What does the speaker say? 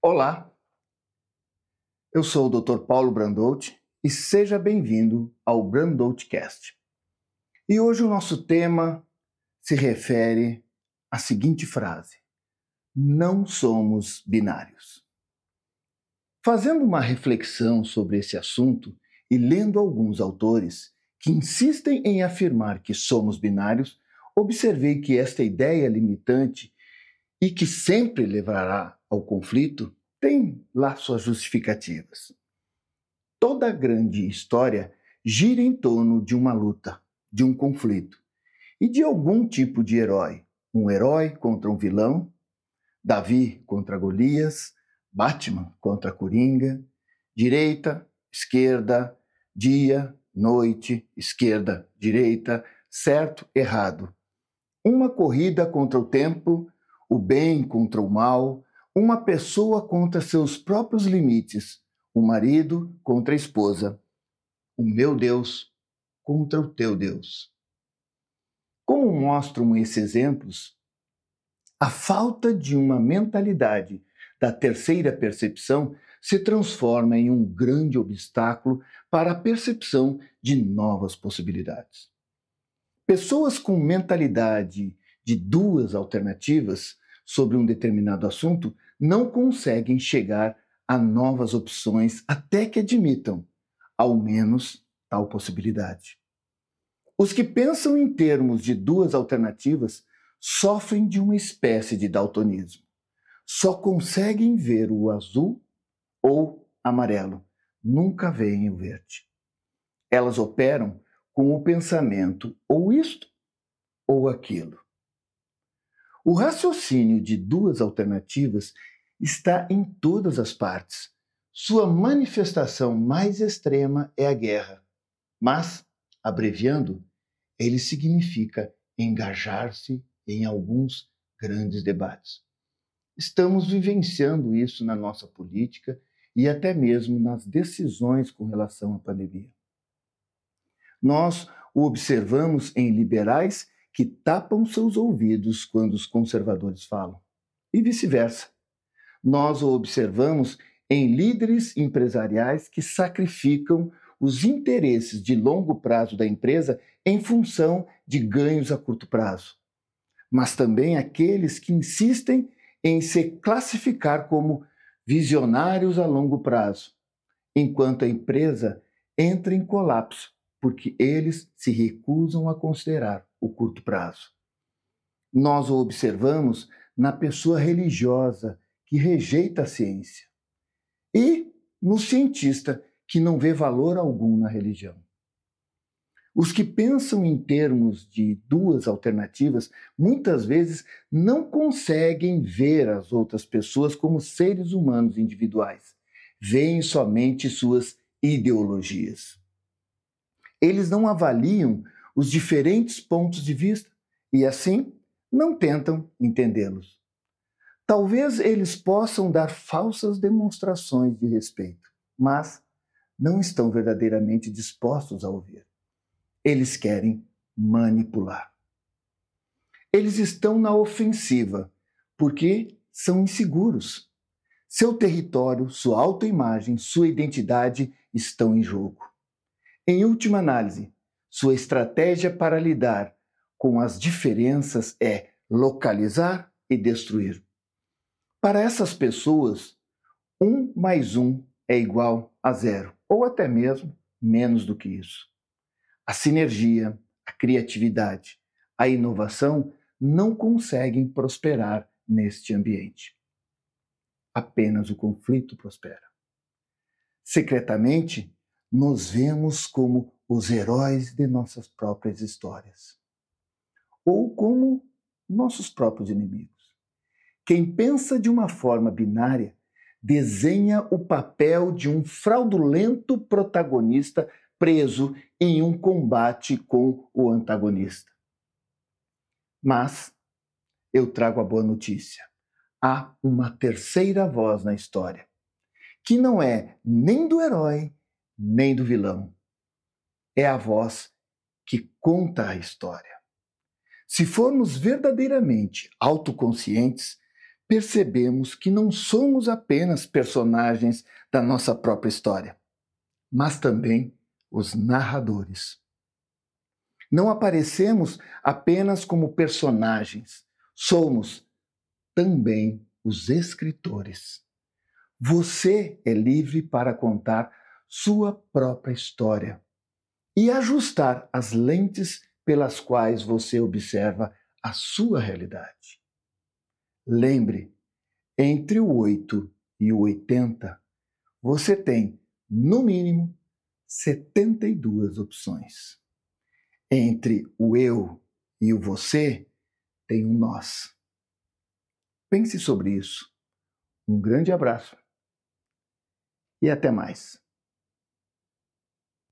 Olá, eu sou o Dr. Paulo Brandout e seja bem-vindo ao Brandoutcast. E hoje o nosso tema se refere à seguinte frase: Não somos binários. Fazendo uma reflexão sobre esse assunto e lendo alguns autores que insistem em afirmar que somos binários, observei que esta ideia limitante e que sempre levará ao conflito tem lá suas justificativas. Toda grande história gira em torno de uma luta, de um conflito e de algum tipo de herói. Um herói contra um vilão, Davi contra Golias, Batman contra Coringa, direita, esquerda, dia, noite, esquerda, direita, certo, errado. Uma corrida contra o tempo, o bem contra o mal, uma pessoa contra seus próprios limites, o marido contra a esposa, o meu Deus contra o teu Deus. Como mostram esses exemplos, a falta de uma mentalidade da terceira percepção se transforma em um grande obstáculo para a percepção de novas possibilidades. Pessoas com mentalidade de duas alternativas sobre um determinado assunto não conseguem chegar a novas opções até que admitam, ao menos, tal possibilidade. Os que pensam em termos de duas alternativas sofrem de uma espécie de daltonismo. Só conseguem ver o azul ou amarelo, nunca veem o verde. Elas operam com o pensamento ou isto ou aquilo. O raciocínio de duas alternativas está em todas as partes. Sua manifestação mais extrema é a guerra, mas, abreviando, ele significa engajar-se em alguns grandes debates. Estamos vivenciando isso na nossa política e até mesmo nas decisões com relação à pandemia. Nós o observamos em liberais que tapam seus ouvidos quando os conservadores falam, e vice-versa. Nós o observamos em líderes empresariais que sacrificam os interesses de longo prazo da empresa em função de ganhos a curto prazo, mas também aqueles que insistem em se classificar como visionários a longo prazo, enquanto a empresa entra em colapso porque eles se recusam a considerar o curto prazo. Nós o observamos na pessoa religiosa que rejeita a ciência e no cientista que não vê valor algum na religião. Os que pensam em termos de duas alternativas muitas vezes não conseguem ver as outras pessoas como seres humanos individuais, veem somente suas ideologias. Eles não avaliam os diferentes pontos de vista e, assim, não tentam entendê-los. Talvez eles possam dar falsas demonstrações de respeito, mas não estão verdadeiramente dispostos a ouvir. Eles querem manipular. Eles estão na ofensiva porque são inseguros. Seu território, sua autoimagem, sua identidade estão em jogo. Em última análise, sua estratégia para lidar com as diferenças é localizar e destruir. Para essas pessoas, um mais um é igual a zero, ou até mesmo menos do que isso. A sinergia, a criatividade, a inovação não conseguem prosperar neste ambiente. Apenas o conflito prospera. Secretamente, nos vemos como os heróis de nossas próprias histórias, ou como nossos próprios inimigos. Quem pensa de uma forma binária desenha o papel de um fraudulento protagonista preso em um combate com o antagonista. Mas eu trago a boa notícia. Há uma terceira voz na história, que não é nem do herói nem do vilão. É a voz que conta a história. Se formos verdadeiramente autoconscientes, percebemos que não somos apenas personagens da nossa própria história, mas também os narradores. Não aparecemos apenas como personagens, somos também os escritores. Você é livre para contar sua própria história e ajustar as lentes pelas quais você observa a sua realidade. Lembre, entre o 8 e o 80, você tem, no mínimo, 72 opções. Entre o eu e o você, tem um nós. Pense sobre isso. Um grande abraço e até mais.